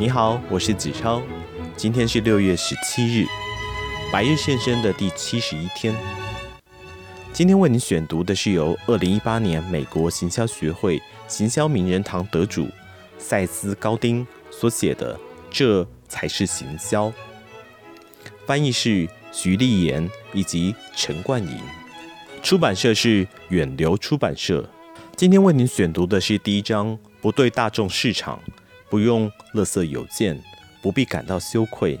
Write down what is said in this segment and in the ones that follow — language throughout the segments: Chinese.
你好，我是子超，今天是六月十七日，百日献身的第七十一天。今天为您选读的是由二零一八年美国行销学会行销名人堂得主塞斯·高丁所写的《这才是行销》，翻译是徐立言以及陈冠莹，出版社是远流出版社。今天为您选读的是第一章，不对大众市场。不用垃圾邮件，不必感到羞愧。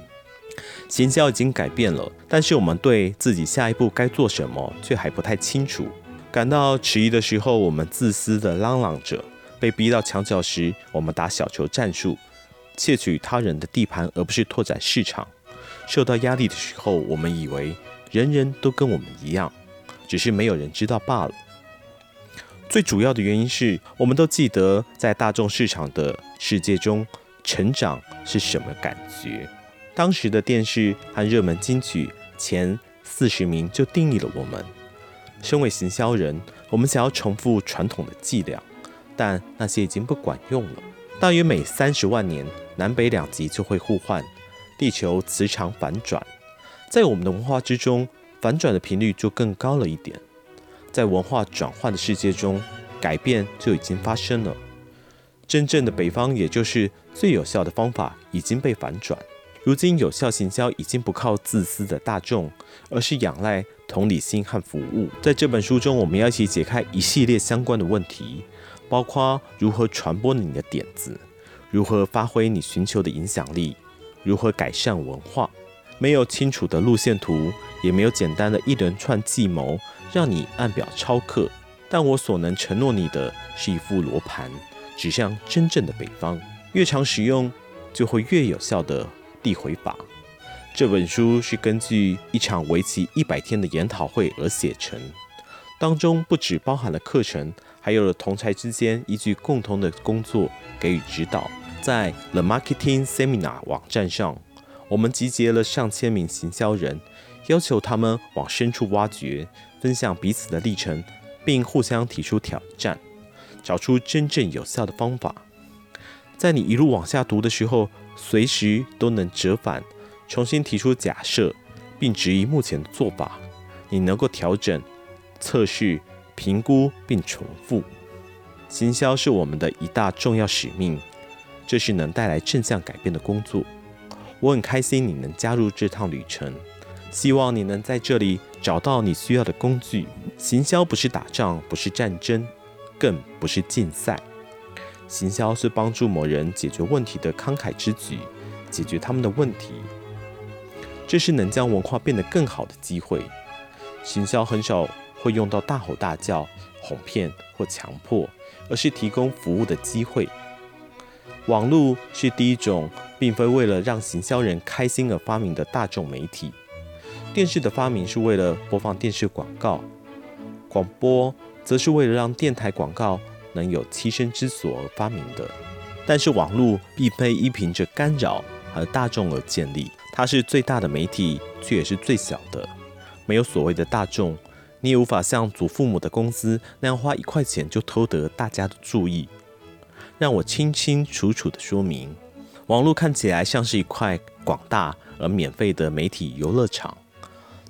行销已经改变了，但是我们对自己下一步该做什么却还不太清楚。感到迟疑的时候，我们自私的嚷嚷着；被逼到墙角时，我们打小球战术，窃取他人的地盘而不是拓展市场。受到压力的时候，我们以为人人都跟我们一样，只是没有人知道罢了。最主要的原因是我们都记得，在大众市场的世界中，成长是什么感觉。当时的电视和热门金曲前四十名就定义了我们。身为行销人，我们想要重复传统的伎俩，但那些已经不管用了。大约每三十万年，南北两极就会互换，地球磁场反转。在我们的文化之中，反转的频率就更高了一点。在文化转换的世界中，改变就已经发生了。真正的北方，也就是最有效的方法，已经被反转。如今，有效行销已经不靠自私的大众，而是仰赖同理心和服务。在这本书中，我们要一起解开一系列相关的问题，包括如何传播你的点子，如何发挥你寻求的影响力，如何改善文化。没有清楚的路线图，也没有简单的一连串计谋。让你按表操课，但我所能承诺你的是一副罗盘，指向真正的北方。越常使用，就会越有效的递回法。这本书是根据一场为期一百天的研讨会而写成，当中不只包含了课程，还有了同侪之间依据共同的工作给予指导。在 The Marketing Seminar 网站上，我们集结了上千名行销人。要求他们往深处挖掘，分享彼此的历程，并互相提出挑战，找出真正有效的方法。在你一路往下读的时候，随时都能折返，重新提出假设，并质疑目前的做法。你能够调整、测试、评估并重复。行销是我们的一大重要使命，这是能带来正向改变的工作。我很开心你能加入这趟旅程。希望你能在这里找到你需要的工具。行销不是打仗，不是战争，更不是竞赛。行销是帮助某人解决问题的慷慨之举，解决他们的问题。这是能将文化变得更好的机会。行销很少会用到大吼大叫、哄骗或强迫，而是提供服务的机会。网络是第一种，并非为了让行销人开心而发明的大众媒体。电视的发明是为了播放电视广告，广播则是为了让电台广告能有栖身之所而发明的。但是网络并非依凭着干扰和大众而建立，它是最大的媒体，却也是最小的。没有所谓的大众，你也无法像祖父母的公司那样花一块钱就偷得大家的注意。让我清清楚楚地说明，网络看起来像是一块广大而免费的媒体游乐场。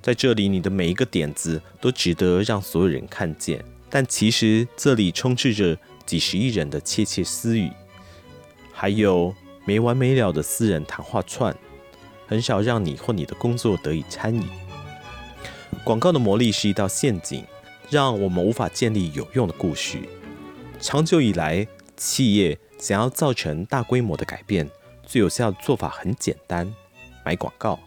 在这里，你的每一个点子都值得让所有人看见，但其实这里充斥着几十亿人的窃窃私语，还有没完没了的私人谈话串，很少让你或你的工作得以参与。广告的魔力是一道陷阱，让我们无法建立有用的故事。长久以来，企业想要造成大规模的改变，最有效的做法很简单：买广告。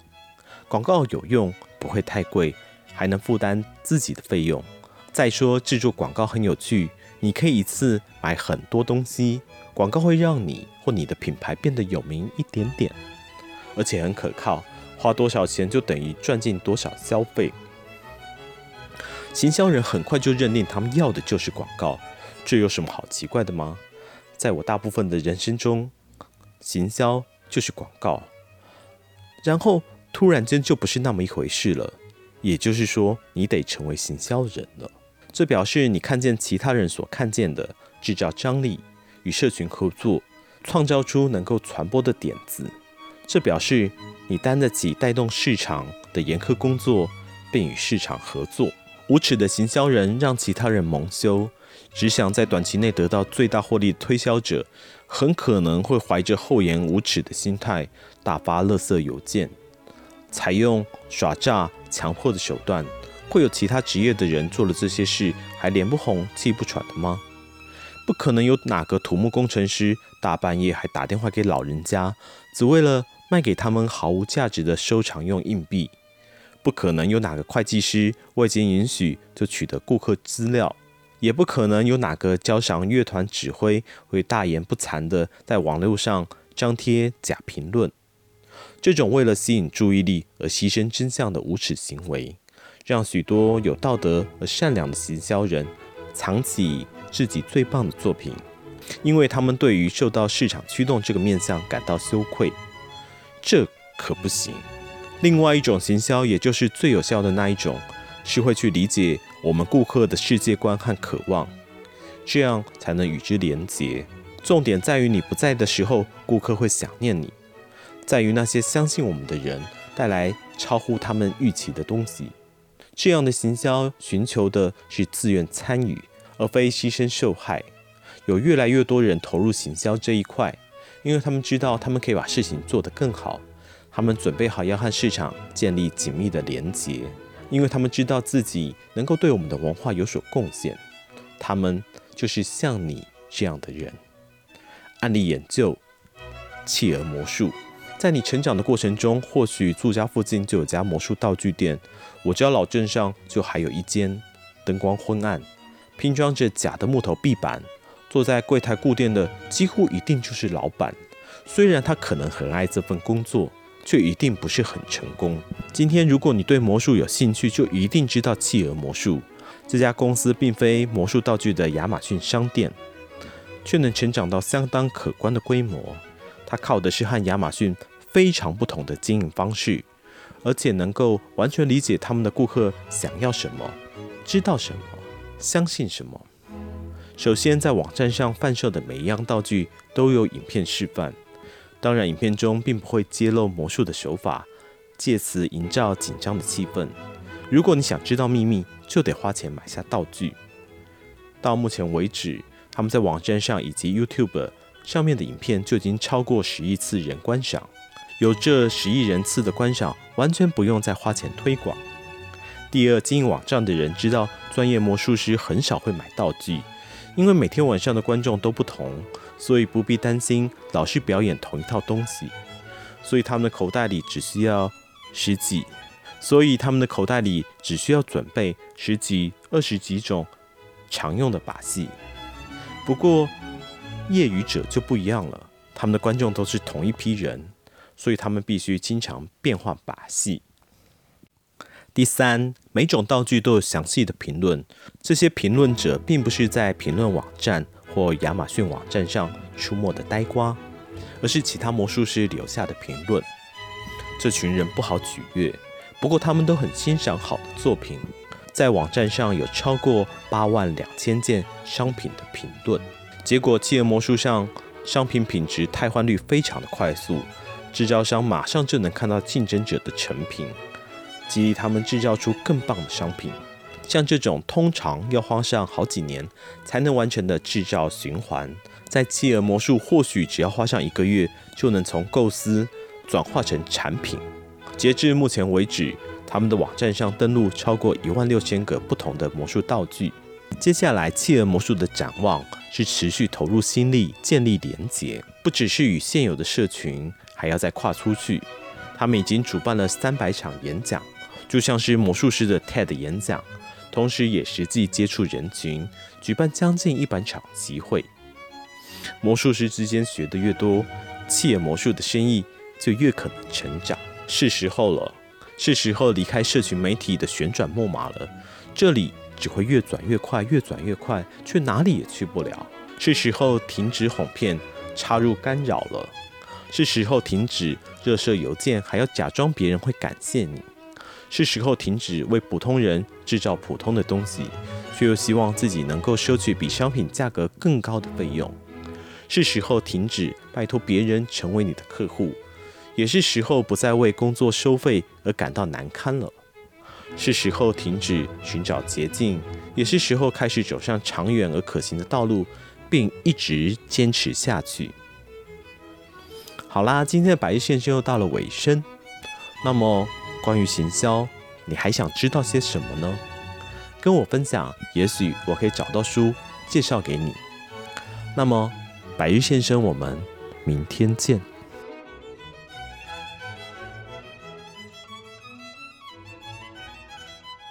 广告有用。不会太贵，还能负担自己的费用。再说制作广告很有趣，你可以一次买很多东西，广告会让你或你的品牌变得有名一点点，而且很可靠，花多少钱就等于赚进多少消费。行销人很快就认定他们要的就是广告，这有什么好奇怪的吗？在我大部分的人生中，行销就是广告，然后。突然间就不是那么一回事了，也就是说，你得成为行销人了。这表示你看见其他人所看见的，制造张力，与社群合作，创造出能够传播的点子。这表示你担得起带动市场的严苛工作，并与市场合作。无耻的行销人让其他人蒙羞，只想在短期内得到最大获利的推销者，很可能会怀着厚颜无耻的心态大发垃圾邮件，采用耍诈、强迫的手段。会有其他职业的人做了这些事还脸不红气不喘的吗？不可能有哪个土木工程师大半夜还打电话给老人家，只为了卖给他们毫无价值的收藏用硬币。不可能有哪个会计师未经允许就取得顾客资料，也不可能有哪个交响乐团指挥会大言不惭地在网络上张贴假评论。这种为了吸引注意力而牺牲真相的无耻行为，让许多有道德而善良的行销人藏起自己最棒的作品，因为他们对于受到市场驱动这个面向感到羞愧。这可不行。另外一种行销，也就是最有效的那一种，是会去理解我们顾客的世界观和渴望，这样才能与之连结。重点在于你不在的时候，顾客会想念你，在于那些相信我们的人带来超乎他们预期的东西。这样的行销寻求的是自愿参与，而非牺牲受害。有越来越多人投入行销这一块，因为他们知道他们可以把事情做得更好。他们准备好要和市场建立紧密的连结，因为他们知道自己能够对我们的文化有所贡献。他们就是像你这样的人。案例研究：企鹅魔术。在你成长的过程中，或许住家附近就有家魔术道具店。我知道老镇上就还有一间，灯光昏暗，拼装着假的木头壁板。坐在柜台固定的几乎一定就是老板，虽然他可能很爱这份工作。却一定不是很成功。今天，如果你对魔术有兴趣，就一定知道企鹅魔术。这家公司并非魔术道具的亚马逊商店，却能成长到相当可观的规模。它靠的是和亚马逊非常不同的经营方式，而且能够完全理解他们的顾客想要什么、知道什么、相信什么。首先，在网站上贩售的每一样道具都有影片示范。当然，影片中并不会揭露魔术的手法，借此营造紧张的气氛。如果你想知道秘密，就得花钱买下道具。到目前为止，他们在网站上以及 YouTube 上面的影片就已经超过十亿次人观赏。有这十亿人次的观赏，完全不用再花钱推广。第二，经营网站的人知道，专业魔术师很少会买道具，因为每天晚上的观众都不同。所以不必担心老是表演同一套东西，所以他们的口袋里只需要十几，所以他们的口袋里只需要准备十几、二十几种常用的把戏。不过业余者就不一样了，他们的观众都是同一批人，所以他们必须经常变换把戏。第三，每种道具都有详细的评论，这些评论者并不是在评论网站。或亚马逊网站上出没的呆瓜，而是其他魔术师留下的评论。这群人不好取悦，不过他们都很欣赏好的作品。在网站上有超过八万两千件商品的评论。结果，企鹅魔术上商品品质汰换率非常的快速，制造商马上就能看到竞争者的成品，激励他们制造出更棒的商品。像这种通常要花上好几年才能完成的制造循环，在企鹅魔术或许只要花上一个月就能从构思转化成产品。截至目前为止，他们的网站上登录超过一万六千个不同的魔术道具。接下来，企鹅魔术的展望是持续投入心力，建立连结，不只是与现有的社群，还要再跨出去。他们已经主办了三百场演讲，就像是魔术师的 TED 演讲。同时，也实际接触人群，举办将近一百场集会。魔术师之间学得越多，企鹅魔术的生意就越可能成长。是时候了，是时候离开社群媒体的旋转木马了。这里只会越转越快，越转越快，却哪里也去不了。是时候停止哄骗，插入干扰了。是时候停止热射邮件，还要假装别人会感谢你。是时候停止为普通人制造普通的东西，却又希望自己能够收取比商品价格更高的费用。是时候停止拜托别人成为你的客户，也是时候不再为工作收费而感到难堪了。是时候停止寻找捷径，也是时候开始走上长远而可行的道路，并一直坚持下去。好啦，今天的百日献声又到了尾声。那么，关于行销，你还想知道些什么呢？跟我分享，也许我可以找到书介绍给你。那么，百日先生，我们明天见。